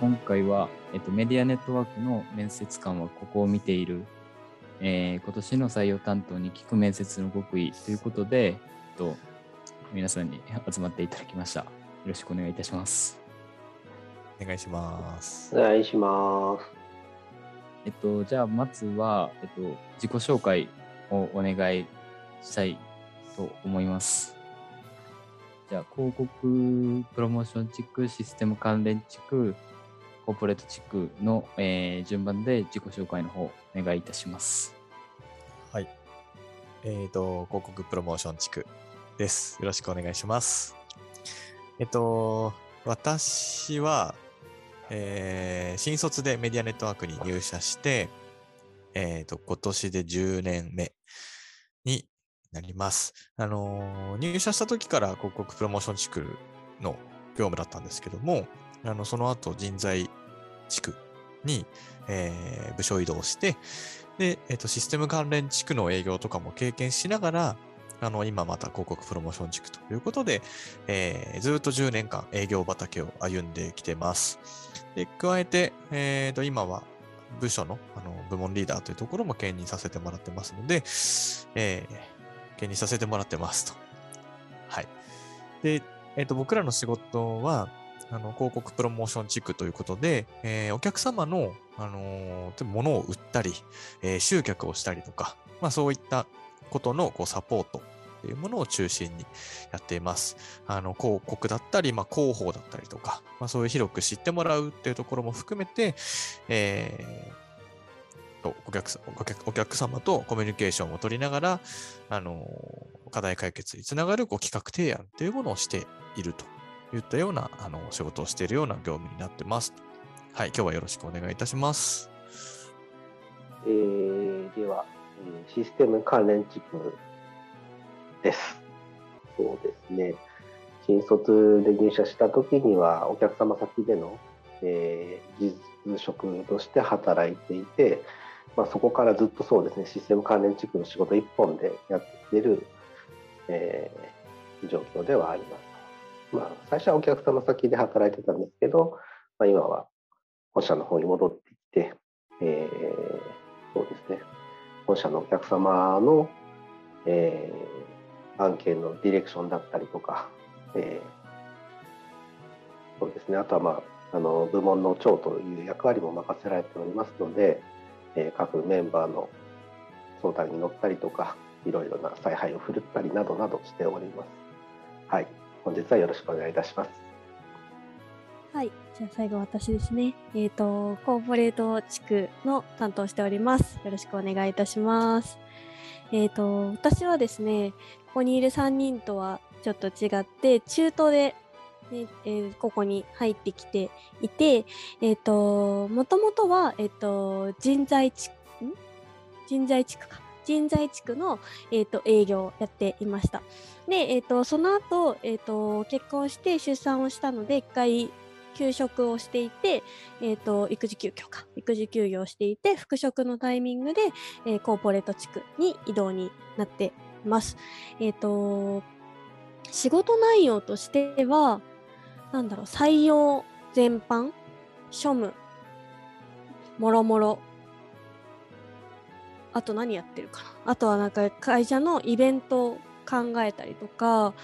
今回は、えっと、メディアネットワークの面接官はここを見ている、えー今年の採用担当に聞く面接の極意ということで、えっと、皆さんに集まっていただきました。よろしくお願いいたします。お願いします。お願いします。えっと、じゃあ、まずは、えっと、自己紹介をお願いしたいと思います。じゃあ、広告プロモーション地区、システム関連地区、コーポレート地区の、えー順番で自己紹介の方、お願いいたします。はい。えっ、と、広告プロモーション地区です。よろしくお願いします。えっ、と、私は、えー新卒でメディアネットワークに入社して、えっ、と、今年で10年目になります。あのー入社した時から広告プロモーション地区の業務だったんですけども、あの、その後人材地区に、えー部署移動して、で、えっ、と、システム関連地区の営業とかも経験しながら、あの、今また広告プロモーション地区ということで、えーずっと10年間営業畑を歩んできてます。で、加えて、えっ、と、今は部署のあの部門リーダーというところも兼任させてもらってますので、えー兼任させてもらってますと。はい。で、えっ、と、僕らの仕事は、あの、広告プロモーション地区ということで、えーお客様の、あのー物を売ったり、えー集客をしたりとか、まあそういったことのこうサポートっていうものを中心にやっています。あの、広告だったり、まあ広報だったりとか、まあそういう広く知ってもらうっていうところも含めて、えーとお客さお客お客様とコミュニケーションを取りながら、あの課題解決につながるこう企画提案というものをしているといったようなあの仕事をしているような業務になってます。はい、今日はよろしくお願いいたします。えーでは、えーシステム関連地区です。そうですね。新卒で入社した時には、お客様先での、えー実職として働いていて、まあ、そこからずっとそうですね、システム関連地区の仕事一本でやっている、えー状況ではあります。まあ、最初はお客様先で働いてたんですけど、まあ、今は本社の方に戻ってきて、えーそうですね、本社のお客様の、えー案件のディレクションだったりとか、えーそうですね、あとは、まあ、あの部門の長という役割も任せられておりますので、えー各メンバーの相談に乗ったりとか、いろいろな采配を振るったりなどなどしております。はい、本日はよろしくお願いいたします。はい。じゃあ最後私ですね。えっ、と、コーポレート地区の担当しております。よろしくお願いいたします。えっ、と、私はですね、ここにいる3人とはちょっと違って、中東で、ねえーここに入ってきていて、えっ、と、もともとは、えっ、と、人材地区、ん？人材地区か。人材地区の、えっと営業をやっていました。で、えっとその後、えっと結婚して出産をしたので、一回休職をしていて、えっ、と、育児休業か。育児休業していて、復職のタイミングで、えーコーポレート地区に移動になっています。えっ、と、仕事内容としては、なんだろう、採用全般、庶務、もろもろ、あと何やってるかな。あとはなんか会社のイベントを考えたりとか、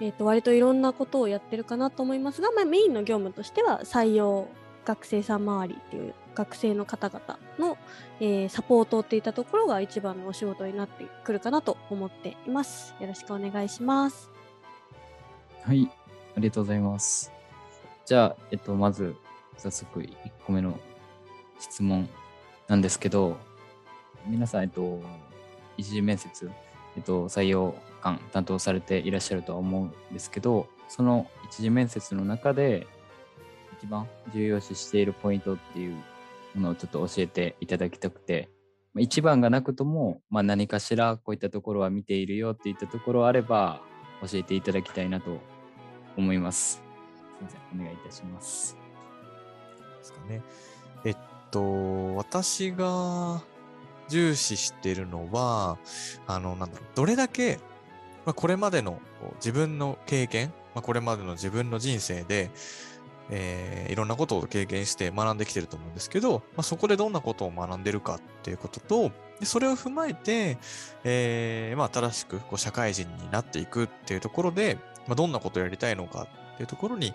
えー、と割といろんなことをやってるかなと思いますが、まあ、メインの業務としては採用学生さん周りっていう学生の方々の、えーサポートっていったところが一番のお仕事になってくるかなと思っています。よろしくお願いします。はい、ありがとうございます。じゃあ、えっと、まず、早速1個目の質問なんですけど、皆さん、えっと、一次面接、えっと、採用官担当されていらっしゃるとは思うんですけど、その一次面接の中で、一番重要視しているポイントっていうものをちょっと教えていただきたくて、一番がなくとも、まあ、何かしらこういったところは見ているよっていったところあれば教えていただきたいなと思います。すみません、お願いいたします。ですかね。えっと、私が重視しているのは、あの、なんだろう、どれだけ、まあ、これまでの自分の経験、まあ、これまでの自分の人生で、えーいろんなことを経験して学んできてると思うんですけど、まあ、そこでどんなことを学んでるかっていうことと、でそれを踏まえて、えーまあ、新しくこう社会人になっていくっていうところで、まあ、どんなことをやりたいのかっていうところに、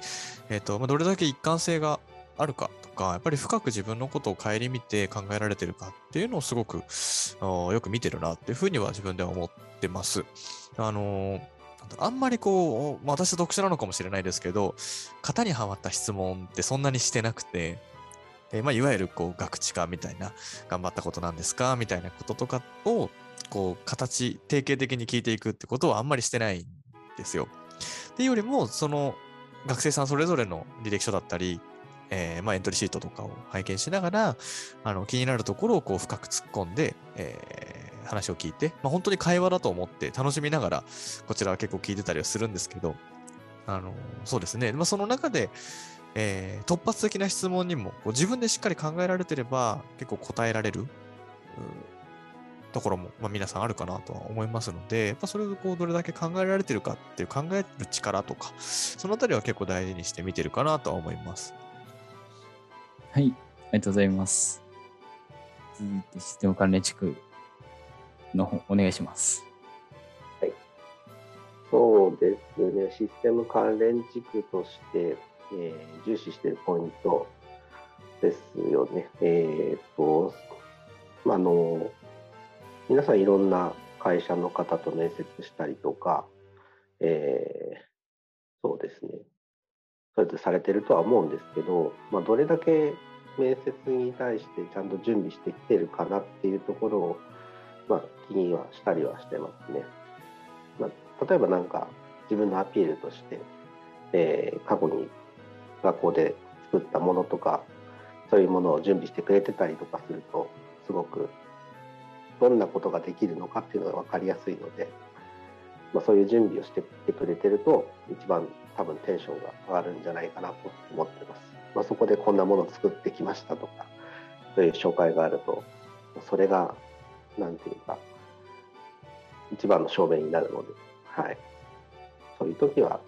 えーとまあ、どれだけ一貫性があるかとか、やっぱり深く自分のことを顧みて考えられてるかっていうのをすごくよく見てるなっていうふうには自分では思ってます。あのーなんだろうあんまりこう、私は特殊なのかもしれないですけど、型にはまった質問ってそんなにしてなくて、えまあ、いわゆるこう学知化みたいな、頑張ったことなんですか？みたいなこととかを、こう、形、定型的に聞いていくってことはあんまりしてないんですよ。っていうよりも、その学生さんそれぞれの履歴書だったり、えーまあ、エントリーシートとかを拝見しながら、あの気になるところをこう深く突っ込んで、えー話を聞いて、まあ、本当に会話だと思って楽しみながら、こちらは結構聞いてたりはするんですけど、あのそうですね、まあ、その中で、えー突発的な質問にもこう自分でしっかり考えられてれば結構答えられる。ところも、まあ、皆さんあるかなとは思いますので、やっぱそれをこうどれだけ考えられてるかっていう考える力とか、そのあたりは結構大事にして見てるかなとは思います。はい、ありがとうございます。続いてシステム関連地区の方、お願いします。はいそうですね、システム関連軸として、えー重視しているポイントですよね。えーっと、まあの、皆さんいろんな会社の方と面接したりとか、えーそうですね、それでされてるとは思うんですけど、まあ、どれだけ面接に対してちゃんと準備してきてるかなっていうところを、まあ、気にはしたりはしてますね。まあ、例えばなんか自分のアピールとして、えー過去に学校で作ったものとかそういうものを準備してくれてたりとかするとすごくどんなことができるのかっていうのが分かりやすいので、まあ、そういう準備をしてきてくれてると一番多分テンションが上がるんじゃないかなと思ってます。まあ、そこでこんなものを作ってきましたとかそういう紹介があるとそれがなんていうか一番の証明になるので、はい、そういう時は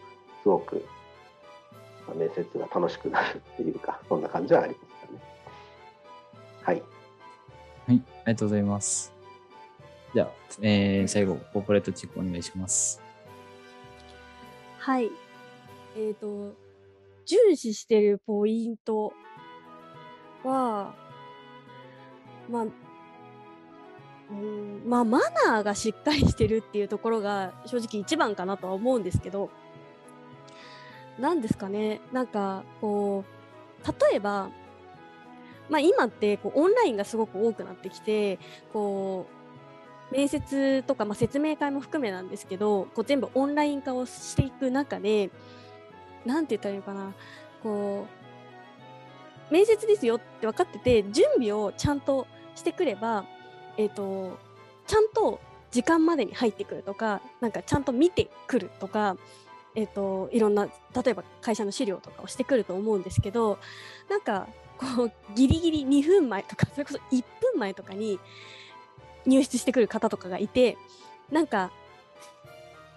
すごく面接が楽しくなるっていうかそんな感じはありますかね。はい、はい、ありがとうございます。じゃあ、えー最後、コーポレートチェックお願いします。はい。えっ、と、重視してるポイントは、まあ、うんまあ、マナーがしっかりしてるっていうところが正直一番かなとは思うんですけど、なんですかね、なんか、こう、例えば、まあ今ってこうオンラインがすごく多くなってきて、こう、面接とか、まあ、説明会も含めなんですけど、こう全部オンライン化をしていく中で、なんて言ったらいいのかな、こう、面接ですよって分かってて、準備をちゃんとしてくれば、えっ、と、ちゃんと時間までに入ってくるとか、なんかちゃんと見てくるとか、えっ、と、いろんな、例えば会社の資料とかをしてくると思うんですけど、なんか、こう、ギリギリ2分前とか、それこそ1分前とかに入室してくる方とかがいて、なんか、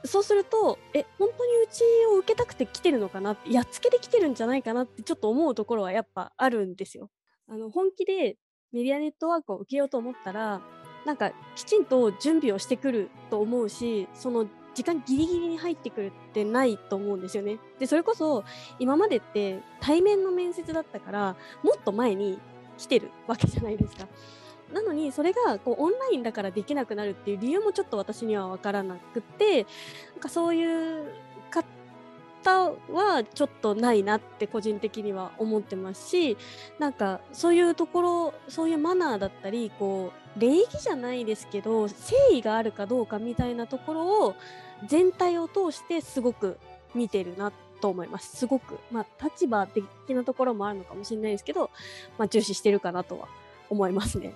そうすると、え、本当にうちを受けたくて来てるのかな？って、やっつけで来てるんじゃないかなってちょっと思うところはやっぱあるんですよ。あの、本気でメディアネットワークを受けようと思ったら、なんかきちんと準備をしてくると思うし、その時間ギリギリに入ってくるってないと思うんですよね。で、それこそ今までって対面の面接だったから、もっと前に来てるわけじゃないですか。なのに、それがこうオンラインだからできなくなるっていう理由もちょっと私には分からなくて、なんかそういう方はちょっとないなって個人的には思ってますし、なんかそういうところ、そういうマナーだったり、こう、礼儀じゃないですけど、誠意があるかどうかみたいなところを全体を通してすごく見てるなと思います。すごく、まあ立場的なところもあるのかもしれないですけど、まあ重視してるかなとは思いますね。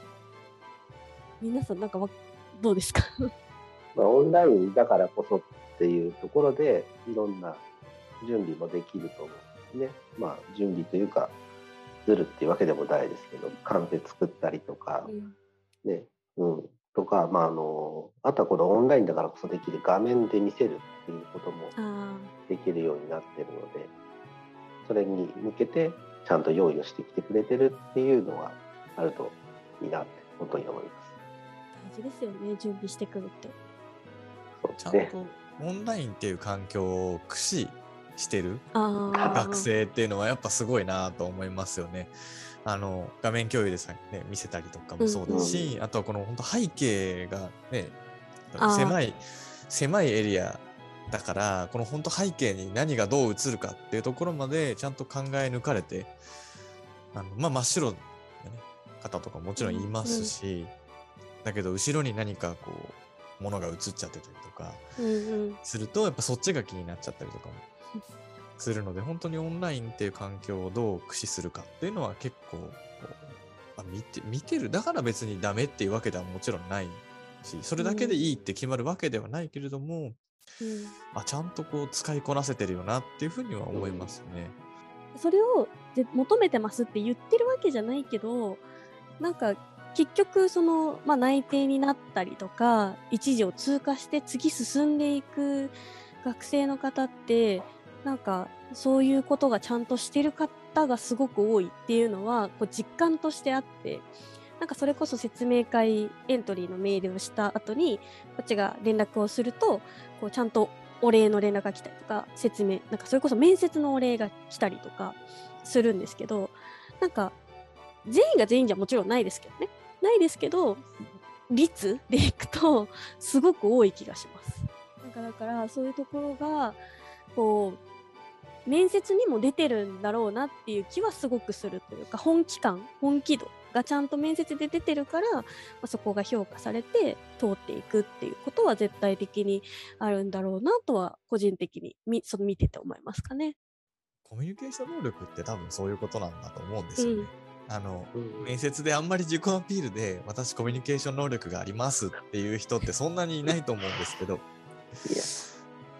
皆さんなんかわどうですか？まあ、オンラインだからこそっていうところでいろんな準備もできると思うんですね。まあ準備というかずるっていうわけでもないですけどカンペ作ったりとかうんね、うん、とか、まあ、あのあとはこのオンラインだからこそできる画面で見せるっていうこともあできるようになってるのでそれに向けてちゃんと用意をしてきてくれてるっていうのはあるといいなって本当に思います。大事ですよね、準備してくるって。ちゃん。とオンラインっていう環境を駆使してる。学生っていうのはやっぱすごいなと思いますよね。あの画面共有でさ、ね、見せたりとかもそうだし、あとはこの本当背景がね狭い狭いエリアだからこの本当背景に何がどう映るかっていうところまでちゃんと考え抜かれてあの、まあ、真っ白な、ね、方とかもちろんいますし、だけど後ろに何かこうものが映っちゃってたりとかうんうん。するとやっぱそっちが気になっちゃったりとかもするので本当にオンラインっていう環境をどう駆使するかっていうのは結構見て見てるだから別にダメっていうわけではもちろんないしそれだけでいいって決まるわけではないけれども、うんあちゃんとこう使いこなせてるよなっていうふうには思いますね。それをぜ求めてますって言ってるわけじゃないけどなんか結局その、まあ、内定になったりとか一時を通過して次進んでいく学生の方ってなんかそういうことがちゃんとしてる方がすごく多いっていうのはこう実感としてあってなんかそれこそ説明会エントリーのメールをした後にこっちが連絡をするとこうちゃんとお礼の連絡が来たりとか説明なんかそれこそ面接のお礼が来たりとかするんですけどなんか全員が全員じゃもちろんないですけどね。ないですけど率でいくとすごく多い気がしますなんかだからそういうところがこう面接にも出てるんだろうなっていう気はすごくするというか本気感本気度がちゃんと面接で出てるから、まあ、そこが評価されて通っていくっていうことは絶対的にあるんだろうなとは個人的にみその見てて思いますかね。コミュニケーション能力って多分そういうことなんだと思うんですよね。うんあのうん面接であんまり自己アピールで私コミュニケーション能力がありますっていう人ってそんなにいないと思うんですけど。いや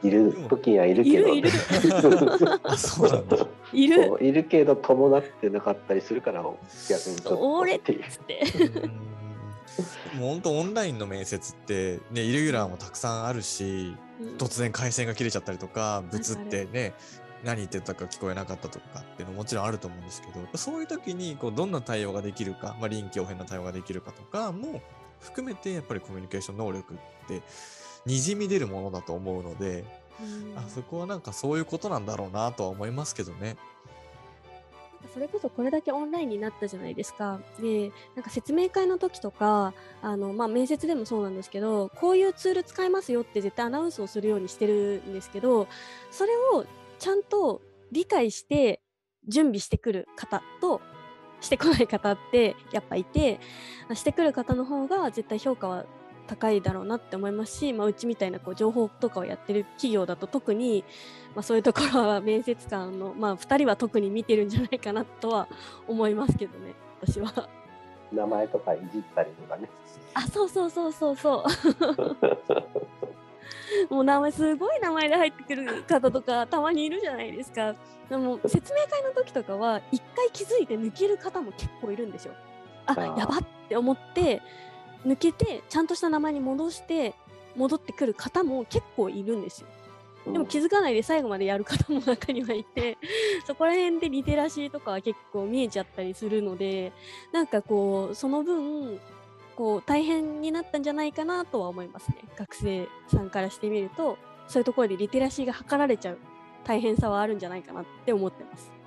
いる時にはいるけど、いるいる。あそうなんだ。いる。いるけど伴ってなかったりするから逆にちょっと俺っって。もう本当オンラインの面接ってねイレギュラーもたくさんあるし突然回線が切れちゃったりとかブツってね何言ってたか聞こえなかったとかっていうのももちろんあると思うんですけどそういう時にこうどんな対応ができるか、まあ、臨機応変な対応ができるかとかも含めてやっぱりコミュニケーション能力ってにじみ出るものだと思うのでうんあそこはなんかそういうことなんだろうなとは思いますけどね。それこそこれだけオンラインになったじゃないですか。で、なんか説明会の時とか、あの、まあ、面接でもそうなんですけど、こういうツール使えますよって絶対アナウンスをするようにしてるんですけど、それをちゃんと理解して準備してくる方と、してこない方ってやっぱいて、してくる方の方が絶対評価は高いだろうなって思いますし、まあ、うちみたいなこう情報とかをやってる企業だと特に、まあ、そういうところは面接官の、まあ、2人は特に見てるんじゃないかなとは思いますけどね私は。名前とかいじったりとかねあそうそうそうそうそう。もう名前すごい名前で入ってくる方とかたまにいるじゃないですか。でも説明会の時とかは一回気づいて抜ける方も結構いるんですよ。あやばって思って抜けてちゃんとした名前に戻して戻ってくる方も結構いるんですよ。でも気づかないで最後までやる方も中にはいてそこら辺でリテラシーとかは結構見えちゃったりするのでなんかこうその分こう大変になったんじゃないかなとは思いますね学生さんからしてみるとそういうところでリテラシーが図られちゃう大変さはあるんじゃないかなって思ってます。